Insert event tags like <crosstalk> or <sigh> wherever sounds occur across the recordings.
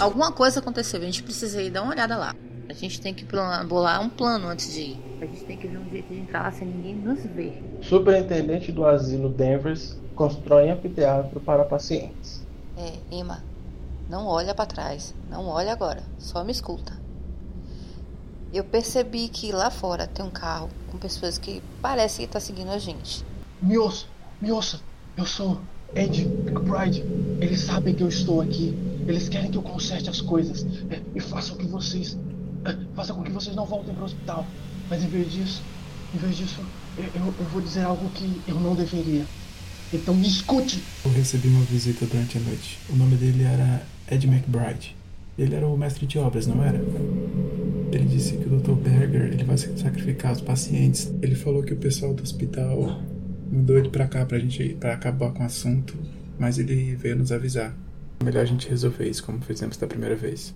Alguma coisa aconteceu, a gente precisa ir dar uma olhada lá. A gente tem que bolar um plano antes de ir. A gente tem que ver um jeito de entrar lá sem ninguém nos ver. Superintendente do asilo Denvers constrói anfiteatro para pacientes. É, Emma, não olha para trás. Não olha agora. Só me escuta. Eu percebi que lá fora tem um carro com pessoas que parecem estar tá seguindo a gente. Me ouça, me ouça. Eu sou Ed McBride. Eles sabem que eu estou aqui. Eles querem que eu conserte as coisas. É, e façam que vocês. É, façam com que vocês não voltem para o hospital. Mas em vez disso, em vez disso, eu, eu, eu vou dizer algo que eu não deveria. Então me escute! Eu recebi uma visita durante a noite. O nome dele era Ed McBride. Ele era o mestre de obras, não era? Ele disse que o Dr. Berger ele vai sacrificar os pacientes. Ele falou que o pessoal do hospital mandou ele pra cá pra gente para acabar com o assunto, mas ele veio nos avisar. Melhor a gente resolver isso como fizemos da primeira vez.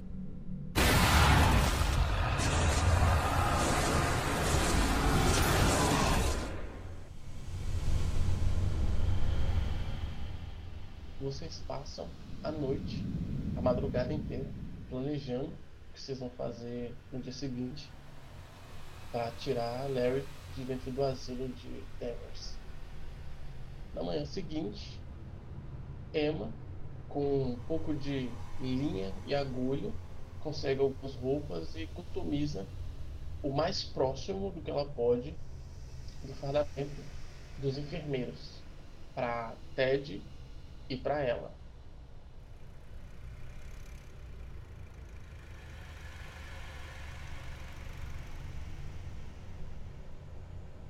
Vocês passam a noite, a madrugada inteira, planejando o que vocês vão fazer no dia seguinte para tirar Larry de dentro do asilo de Devers. Na manhã seguinte, Emma, com um pouco de linha e agulha, consegue algumas roupas e customiza o mais próximo do que ela pode do fardamento dos enfermeiros para Ted e para ela.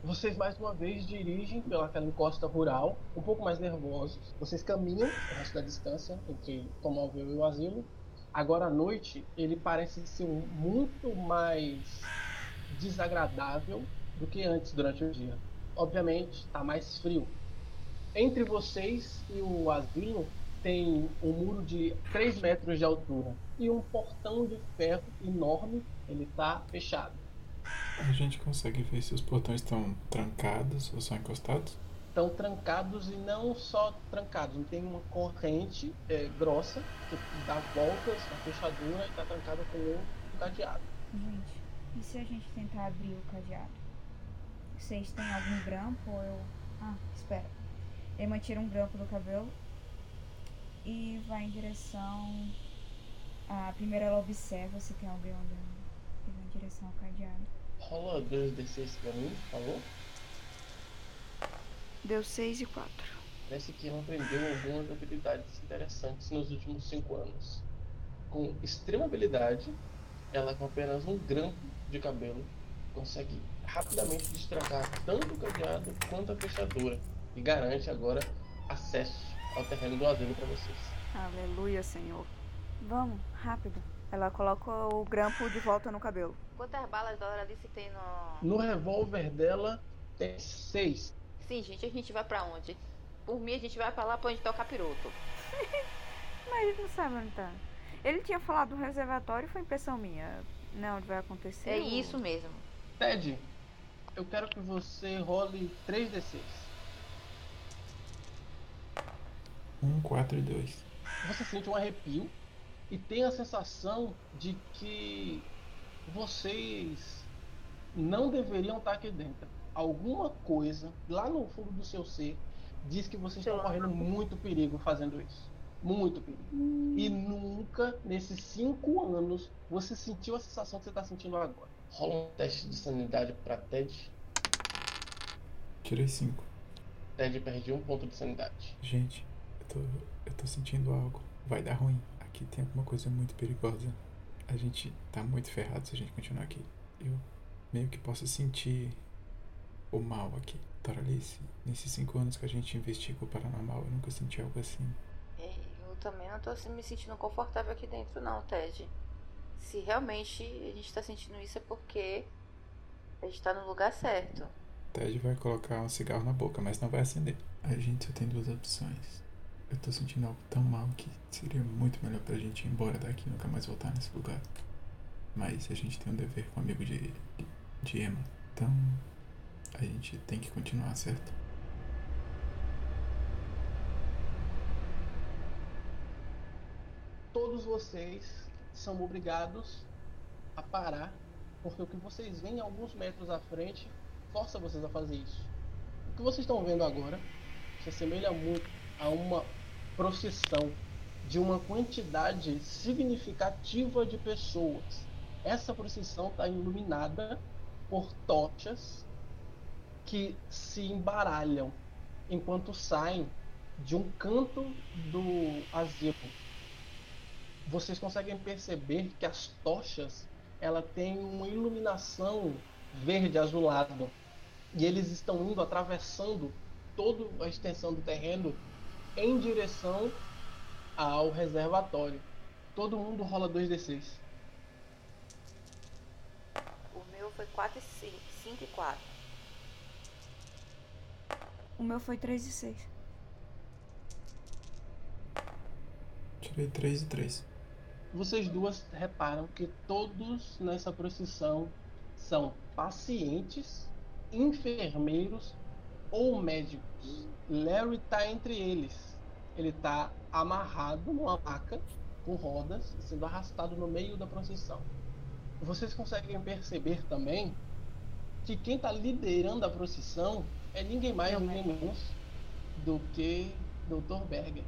Vocês mais uma vez dirigem pelaquela encosta rural, um pouco mais nervosos. Vocês caminham o resto da distância entre Tomalville e o asilo. Agora à noite, ele parece ser muito mais desagradável do que antes durante o dia. Obviamente, está mais frio. Entre vocês e o asilo tem um muro de 3 metros de altura e um portão de ferro enorme. Ele está fechado. A gente consegue ver se os portões estão trancados ou só encostados? Estão trancados e não só trancados. Tem uma corrente é, grossa que dá voltas na fechadura e está trancada com um cadeado. Gente, e se a gente tentar abrir o cadeado? Vocês têm algum grampo ou eu. Ah, espera. Emma tira um grampo do cabelo e vai em direção. A primeiro ela observa se tem alguém andando. E direção ao cadeado. Rola 2d6 pra mim, por favor. Deu 6 e 4. Parece que ela aprendeu algumas habilidades interessantes nos últimos 5 anos. Com extrema habilidade, ela com apenas um grampo de cabelo consegue rapidamente destrancar tanto o cadeado quanto a fechadura e garante agora acesso ao terreno do asilo para vocês. Aleluia, Senhor. Vamos, rápido. Ela coloca o grampo de volta no cabelo. Quantas balas ela disse que tem no. No revólver dela tem seis. Sim, gente, a gente vai pra onde? Por mim, a gente vai pra lá pra onde tá o capiroto. <laughs> Mas a gente não sabe onde tá. Ele tinha falado do reservatório foi impressão minha. Não, onde vai acontecer. É isso mesmo. Ted, eu quero que você role 3d6. 1, 4 e 2. Você sente um arrepio e tem a sensação de que vocês não deveriam estar aqui dentro. Alguma coisa lá no fundo do seu ser diz que vocês estão correndo muito perigo fazendo isso. Muito perigo. Hum. E nunca, nesses cinco anos, você sentiu a sensação que você está sentindo agora. Rola um teste de sanidade para Ted. Tirei cinco. Ted perde um ponto de sanidade. Gente, eu tô, eu tô sentindo algo. Vai dar ruim. Aqui tem alguma coisa muito perigosa a gente tá muito ferrado se a gente continuar aqui. Eu meio que posso sentir o mal aqui. Toralice, nesses cinco anos que a gente investiga o paranormal, eu nunca senti algo assim. É, eu também não tô me sentindo confortável aqui dentro não, Ted. Se realmente a gente tá sentindo isso é porque a gente tá no lugar certo. Ted vai colocar um cigarro na boca, mas não vai acender. A gente só tem duas opções. Eu tô sentindo algo tão mal que seria muito melhor pra gente ir embora daqui e nunca mais voltar nesse lugar. Mas a gente tem um dever com o amigo de, de Emma. Então a gente tem que continuar, certo? Todo todos vocês são obrigados a parar, porque o que vocês veem alguns metros à frente força vocês a fazer isso. O que vocês estão vendo agora se assemelha muito a uma procissão de uma quantidade significativa de pessoas. Essa procissão está iluminada por tochas que se embaralham enquanto saem de um canto do asilo. Vocês conseguem perceber que as tochas ela tem uma iluminação verde azulado e eles estão indo atravessando toda a extensão do terreno em direção ao reservatório. Todo mundo rola 2d6. O meu foi 4 e 5, 5 e 4. O meu foi 3 e 6. Tirei 3 e 3. Vocês duas reparam que todos nessa procissão são pacientes, enfermeiros ou médicos. Larry está entre eles. Ele está amarrado numa maca com rodas, sendo arrastado no meio da procissão. Vocês conseguem perceber também que quem está liderando a procissão é ninguém mais, ninguém menos do que Dr. Berger.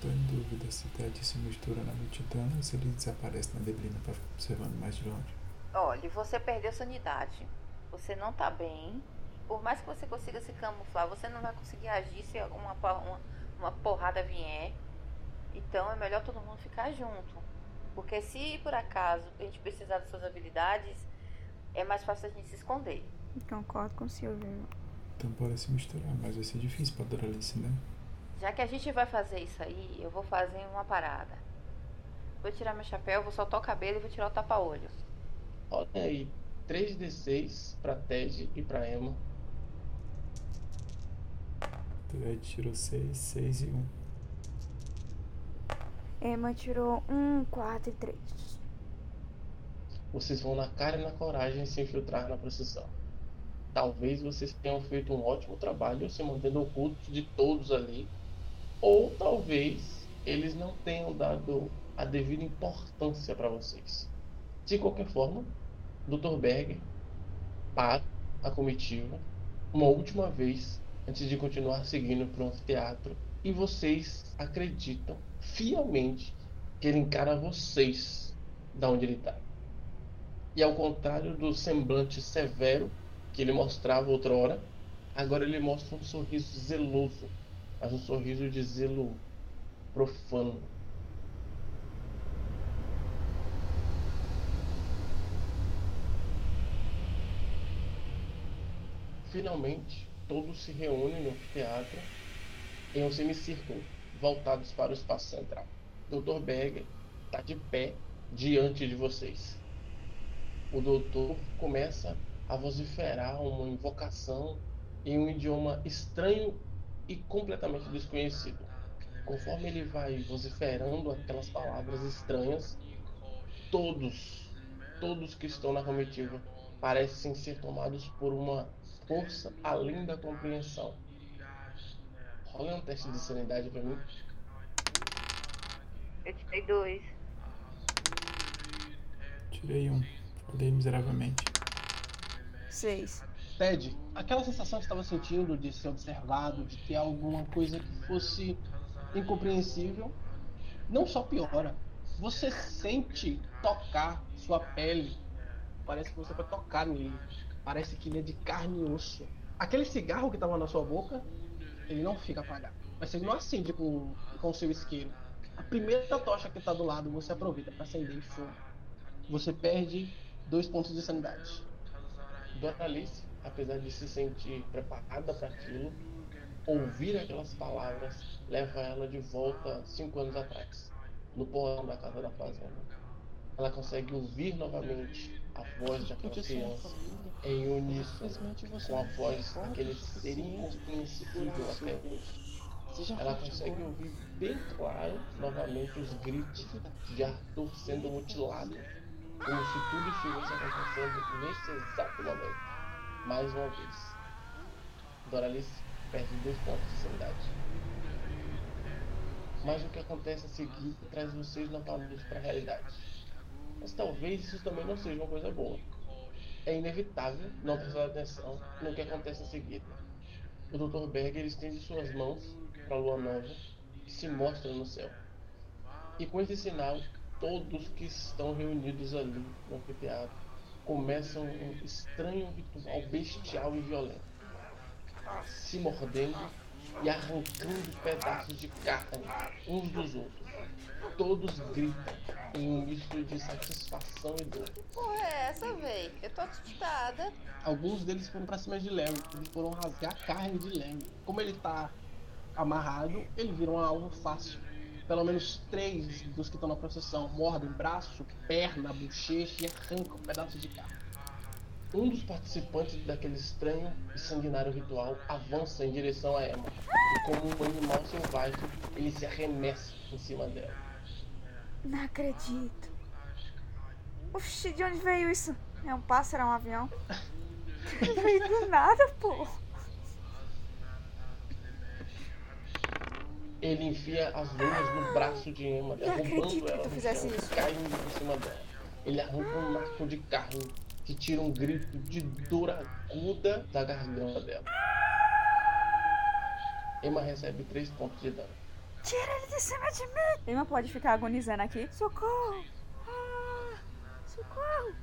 Tô em dúvida se Ted se mistura na multidão ou se ele desaparece na neblina pra ficar observando mais de longe. Olha, você perdeu sua unidade. Você não tá bem. Por mais que você consiga se camuflar, você não vai conseguir agir se uma, po- uma, uma porrada vier. Então é melhor todo mundo ficar junto. Porque se por acaso a gente precisar das suas habilidades, é mais fácil a gente se esconder. Concordo com o Silvio. Então bora se misturar, mas vai ser difícil pra Doralice, né? Já que a gente vai fazer isso aí, eu vou fazer uma parada. Vou tirar meu chapéu, vou soltar o cabelo e vou tirar o tapa-olho. Olha aí, 3d6 pra Ted e pra Emma. Ted tirou 6, 6 e 1. Emma tirou 1, 4 e 3. Vocês vão na cara e na coragem se infiltrar na procissão. Talvez vocês tenham feito um ótimo trabalho se mantendo ocultos de todos ali, ou talvez eles não tenham dado a devida importância para vocês. De qualquer forma, Dr. Berger para a comitiva uma última vez antes de continuar seguindo para o anfiteatro e vocês acreditam fielmente que ele encara vocês da onde ele está. E ao contrário do semblante severo que ele mostrava outrora, agora ele mostra um sorriso zeloso, mas um sorriso de zelo profano. Finalmente, todos se reúnem no teatro em um semicírculo, voltados para o espaço central. Dr. Berger está de pé diante de vocês. O doutor começa a vociferar uma invocação em um idioma estranho e completamente desconhecido. Conforme ele vai vociferando aquelas palavras estranhas, todos, todos que estão na comitiva parecem ser tomados por uma força além da compreensão. Rola um teste de sanidade pra mim. Eu tirei dois. Tirei 1. Falei miseravelmente. 6. Ted, aquela sensação que estava sentindo de ser observado, de ter alguma coisa que fosse incompreensível, não só piora. Você sente tocar sua pele. Parece que você vai tocar nele. Parece que ele é de carne e osso. Aquele cigarro que estava na sua boca, ele não fica apagado. Mas você não acende com, com o seu isqueiro. A primeira tocha que está do lado, você aproveita para acender e fogo. Você perde dois pontos de sanidade. Dona Alice, apesar de se sentir preparada para aquilo, ouvir aquelas palavras leva ela de volta cinco anos atrás, no porão da casa da fazenda. Ela consegue ouvir novamente a voz de aquela criança em uníssono com a voz daquele ser incompreensível até hoje. Ela consegue ouvir bem claro novamente os gritos de Arthur sendo mutilado, como se tudo estivesse acontecendo nesse exato momento, mais uma vez. Doralice, perde dois pontos de sanidade. Mas o que acontece a seguir traz vocês novamente para a realidade. Mas talvez isso também não seja uma coisa boa. É inevitável não prestar atenção no que acontece a seguir. O Dr. Berger estende suas mãos para a lua nova que se mostra no céu. E com esse sinal, todos que estão reunidos ali no anfiteatro começam um estranho ritual bestial e violento, se mordendo e arrancando pedaços de carne uns dos outros. Todos gritam em um misto de satisfação e dor. Que porra é essa, véi? Eu tô assustada. Alguns deles foram pra cima de Larry, eles foram rasgar a carne de Larry. Como ele tá amarrado, ele vira um alvo fácil. Pelo menos três dos que estão na procissão mordem braço, perna, bochecha e arrancam um pedaços de carne. Um dos participantes daquele estranho e sanguinário ritual avança em direção a Emma. E como um animal selvagem, ele se arremessa em cima dela. Não acredito. Oxi, de onde veio isso? É um pássaro, é um avião? <laughs> veio do nada, pô. Ele enfia as unhas no braço de Emma, derrubando acredito que ela tu fizesse chão, isso. caindo por cima dela. Ele arranca um maço de carne que tira um grito de dor aguda da garganta dela. Emma recebe 3 pontos de dano. Tira ele de cima de mim. Emma pode ficar agonizando aqui. Socorro. Ah, socorro.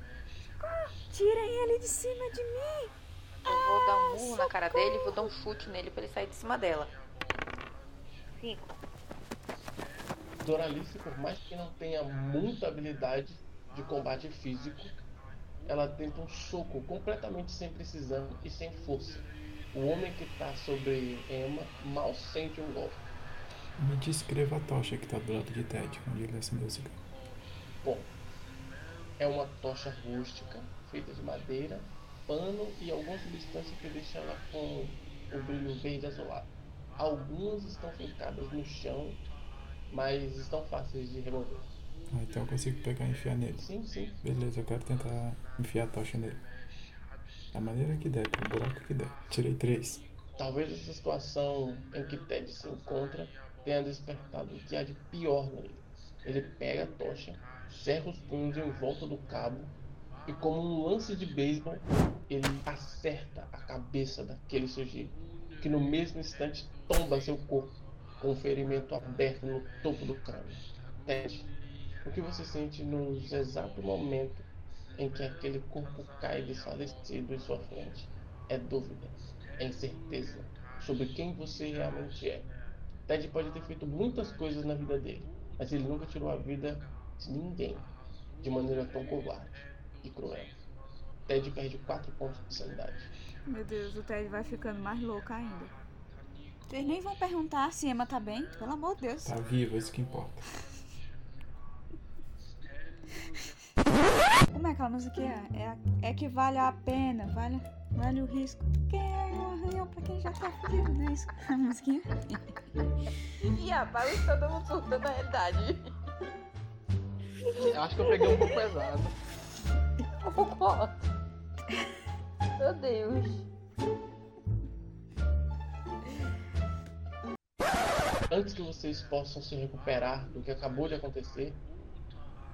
Socorro. Tirem ele de cima de mim. Eu vou dar um murro na cara dele e vou dar um chute nele pra ele sair de cima dela. Cinco. Doralice, por mais que não tenha muita habilidade de combate físico, ela tenta um soco completamente sem precisão e sem força. O homem que está sobre Emma mal sente um golpe. Me descreva a tocha que tá do lado de Ted, onde ele acendeu o cigarro. Bom, é uma tocha rústica, feita de madeira, pano e alguma substância que deixa ela com o brilho verde azulado. Algumas estão fincadas no chão, mas estão fáceis de remover. Ah, então eu consigo pegar e enfiar nele. Sim, sim. Beleza, eu quero tentar enfiar a tocha nele. Da maneira que der, no buraco que der. Tirei três. Talvez essa situação em que Ted se encontra tenha despertado o que há de pior nele. Ele pega a tocha, cerra os punhos em volta do cabo e, como um lance de beisebol, ele acerta a cabeça daquele sujeito, que no mesmo instante tomba seu corpo com um ferimento aberto no topo do crânio. Ted, o que você sente no exato momento em que aquele corpo cai desfalecido em sua frente? É dúvida, é incerteza sobre quem você realmente é. Ted pode ter feito muitas coisas na vida dele, mas ele nunca tirou a vida de ninguém de maneira tão covarde e cruel. Ted perde 4 pontos de sanidade. Meu Deus, o Ted vai ficando mais louco ainda. Vocês nem vão perguntar se Emma tá bem? Pelo amor de Deus. Tá vivo, isso que importa. Como é aquela musiquinha? É, a- é que vale a pena, vale, vale o risco. Quem é um arranhão pra quem já tá fudido, não é isso? A musiquinha? <laughs> E rapaz, todo mundo surtando na realidade. Eu acho que eu peguei um pouco pesado. <laughs> Meu Deus. Antes que vocês possam se recuperar do que acabou de acontecer,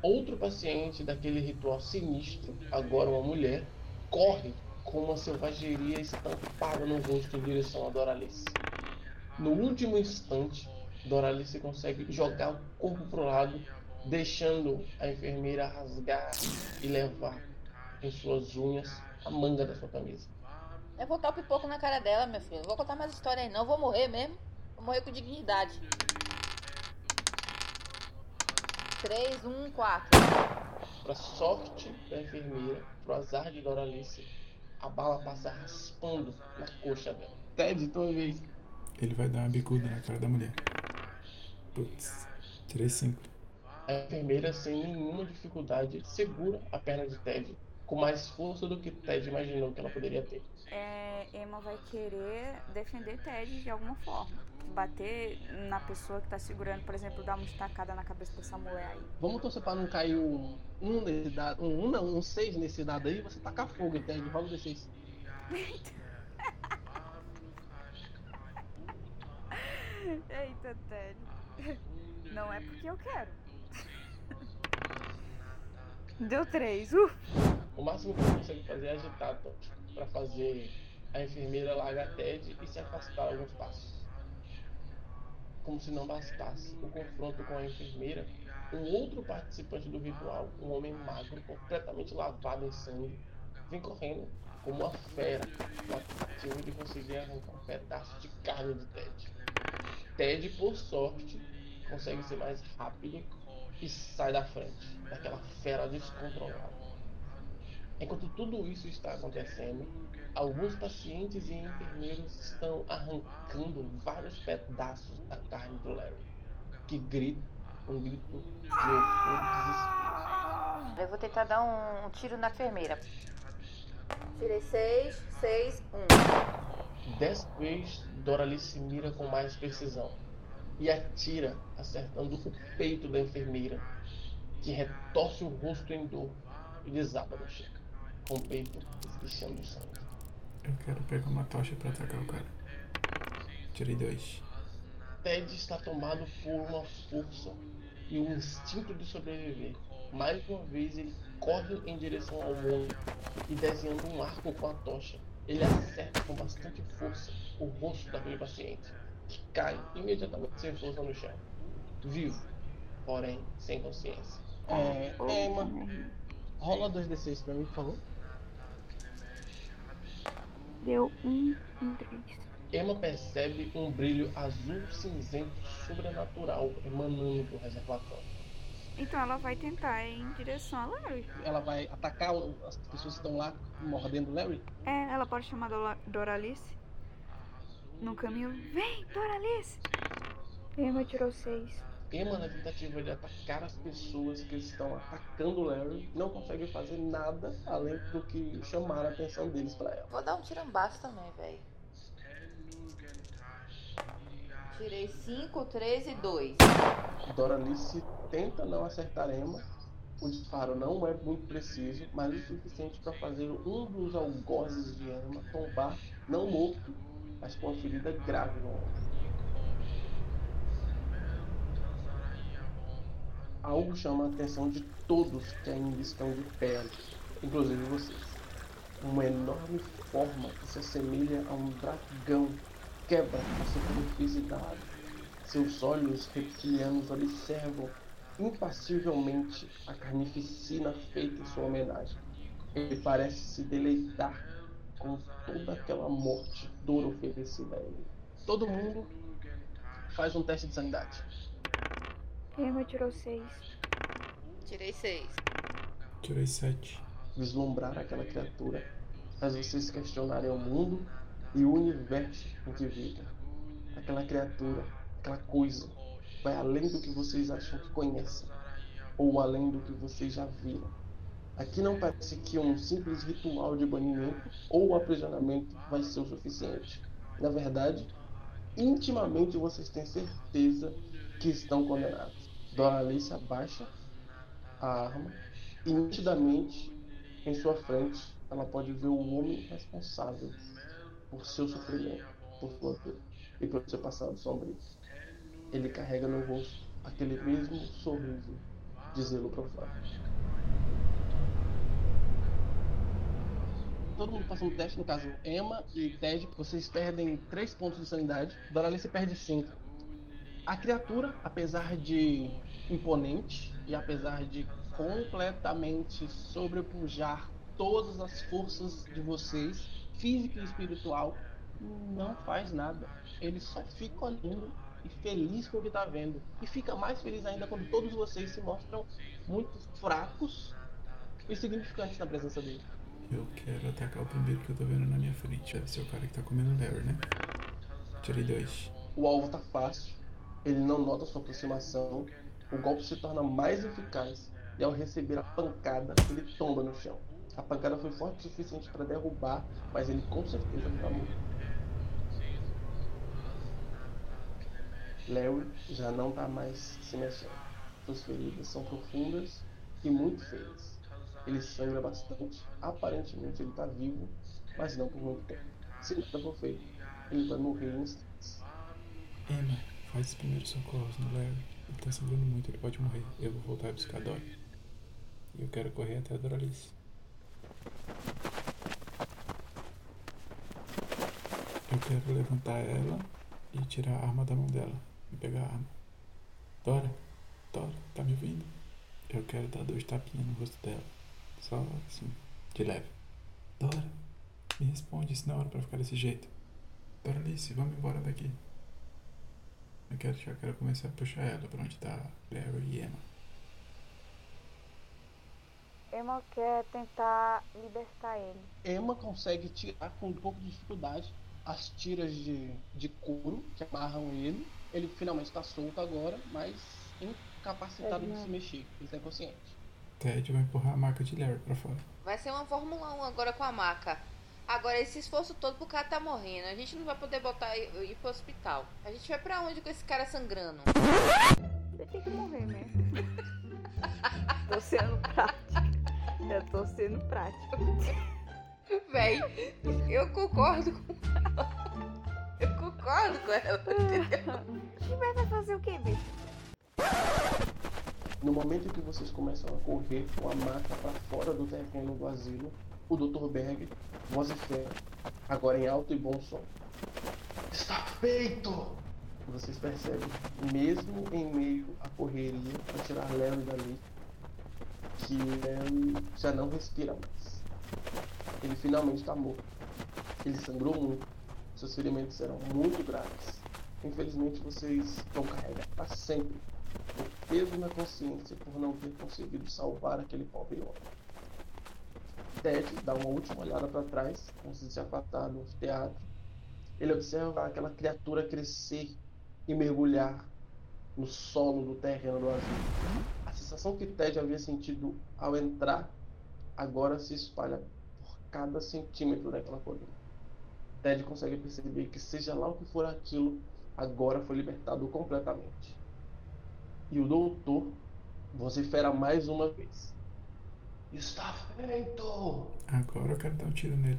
outro paciente daquele ritual sinistro, agora uma mulher, corre com uma selvageria estampada no rosto em direção a Doralice. No último instante, Doralice consegue jogar o corpo pro lado, deixando a enfermeira rasgar e levar em suas unhas a manga da sua camisa. Eu vou dar o pipoco na cara dela, meu filho. Vou contar mais história aí, não. Vou morrer mesmo. Vou morrer com dignidade. 3, 1, 4. Para sorte da enfermeira, pro azar de Doralice, a bala passa raspando na coxa dela. Ted, tua vez. Ele vai dar uma bicuda na cara da mulher. Putz, tirei cinco. A enfermeira, sem nenhuma dificuldade, segura a perna de Ted, com mais força do que Ted imaginou que ela poderia ter. É, Emma vai querer defender Ted de alguma forma. Bater na pessoa que tá segurando, por exemplo, dar uma estacada na cabeça dessa mulher aí. Vamos torcer pra não cair um, um nesse dado. Um, um não, um 6 nesse dado aí, você tacar fogo, Ted. Rola o D6. <laughs> Eita, Ted. Não é porque eu quero. <laughs> Deu três. Uh. O máximo que você consegue fazer é agitar para fazer a enfermeira largar Ted e se afastar alguns passos. Como se não bastasse o confronto com a enfermeira, um outro participante do ritual, um homem magro, completamente lavado em sangue, vem correndo como uma fera, na tentativa de conseguir arrancar um pedaço de carne de Ted. Ted, por sorte, consegue ser mais rápido e sai da frente daquela fera descontrolada. Enquanto tudo isso está acontecendo, alguns pacientes e enfermeiros estão arrancando vários pedaços da carne do Larry, que grita um grito de desespero. Eu vou tentar dar um, um tiro na enfermeira. Tirei seis, seis, um. Dessa vez, Doralice mira com mais precisão e atira, acertando o peito da enfermeira, que retorce o rosto em dor e desaba no chão, com o peito esguichando sangue. Eu quero pegar uma tocha pra atacar o cara. Tirei dois. Ted está tomado por uma força e um instinto de sobreviver. Mais uma vez ele corre em direção ao homem e desenhando um arco com a tocha, ele acerta com bastante força o rosto daquele paciente, que cai imediatamente sem força no chão, vivo, porém sem consciência. É, Emma, rola 2d6 pra mim, por favor. Deu um, um, três. Emma percebe um brilho azul cinzento sobrenatural emanando do reservatório. Então ela vai tentar ir em direção a Larry. Ela vai atacar as pessoas que estão lá mordendo Larry. É, ela pode chamar Dora- Doralice. No caminho, vem, Doralice! Emma tirou seis. Emma, na tentativa de atacar as pessoas que estão atacando o Larry, não consegue fazer nada além do que chamar a atenção deles para ela. Vou dar um tirambaço também, velho. Tirei 5, 13 e 2. Doralice tenta não acertar Emma. O disparo não é muito preciso, mas o suficiente para fazer um dos algozes de Emma tombar, não morto, mas com uma ferida grave no ombro. Algo chama a atenção de todos que ainda estão de pé, inclusive vocês. Uma enorme forma que se assemelha a um dragão quebra a superfície da água. Seus olhos reptilianos observam impassivelmente a carnificina feita em sua homenagem. Ele parece se deleitar com toda aquela morte dor oferecida a ele. Todo mundo faz um teste de sanidade. Emma tirou seis. Tirei 6. Tirei sete. Vislumbrar aquela criatura faz vocês questionarem o mundo e o universo em que vivem. Aquela criatura, aquela coisa, vai além do que vocês acham que conhecem, ou além do que vocês já viram. Aqui não parece que um simples ritual de banimento ou aprisionamento vai ser o suficiente. Na verdade, intimamente vocês têm certeza que estão condenados. Doralice abaixa a arma e nitidamente em sua frente ela pode ver o homem responsável por seu sofrimento, por sua dor e pelo seu passado sombrio. Ele carrega no rosto aquele mesmo sorriso de zelo profano. Todo mundo passa um teste, no caso Emma e Ted, vocês perdem 3 pontos de sanidade, Doralice perde 5. A criatura, apesar de imponente e apesar de completamente sobrepujar todas as forças de vocês, física e espiritual, não faz nada. Ele só fica olhando e feliz com o que está vendo. E fica mais feliz ainda quando todos vocês se mostram muito fracos e significantes na presença dele. Eu quero atacar o primeiro que eu tô vendo na minha frente. Deve ser o cara que tá comendo Larry, né? Tirei dois. O alvo tá fácil, ele não nota sua aproximação, o golpe se torna mais eficaz e ao receber a pancada, ele tomba no chão. A pancada foi forte o suficiente para derrubar, mas ele com certeza está morto. Larry já não está mais se mexendo. Suas feridas são profundas e muito feias. Ele sangra bastante. Aparentemente ele está vivo, mas não por muito tempo. Se nada for feito, ele vai morrer em instantes. Emma, Faz os primeiros socorros no Larry. Ele tá sangrando muito, ele pode morrer. Eu vou voltar a buscar a Dory. E eu quero correr até a Doralice. Eu quero levantar ela e tirar a arma da mão dela. E pegar a arma. Dora, Dora, tá me ouvindo? Eu quero dar dois tapinhas no rosto dela. Só assim, de leve. Dora, me responde, isso não é hora pra ficar desse jeito. Doralice, vamos embora daqui. Eu quero, já quero começar a puxar ela pra onde tá Larry e Emma. Emma quer tentar libertar ele. Emma consegue tirar com um pouco de dificuldade as tiras de, de couro que amarram ele. Ele finalmente está solto agora, mas incapacitado de se mexer. Ele está inconsciente. Ted vai empurrar a maca de Larry pra fora. Vai ser uma Fórmula 1 agora com a maca. Agora, esse esforço todo pro cara tá morrendo. A gente não vai poder botar e ir pro hospital. A gente vai pra onde com esse cara sangrando? Você tem que morrer mesmo. <laughs> tô sendo prática. Eu tô sendo prática. Véi, eu concordo com ela. Eu concordo com ela, entendeu? Tiver vai fazer o que, bicho? No momento em que vocês começam a correr com a maca para fora do terreno do asilo, o Dr. Berg vocifera, agora em alto e bom som. Está feito! Vocês percebem, mesmo em meio à correria para tirar Larry dali, que Larry já não respira mais. Ele finalmente está morto. Ele sangrou muito. Seus ferimentos eram muito graves. Infelizmente vocês vão carregar para sempre o peso na consciência por não ter conseguido salvar aquele pobre homem. Ted dá uma última olhada para trás, como se se afastar do teatro. Ele observa aquela criatura crescer e mergulhar no solo do terreno do asilo. A sensação que Ted havia sentido ao entrar agora se espalha por cada centímetro daquela colina. Ted consegue perceber que, seja lá o que for aquilo, agora foi libertado completamente. E o doutor vocifera mais uma vez. Está feito! Agora eu quero dar um tiro nele.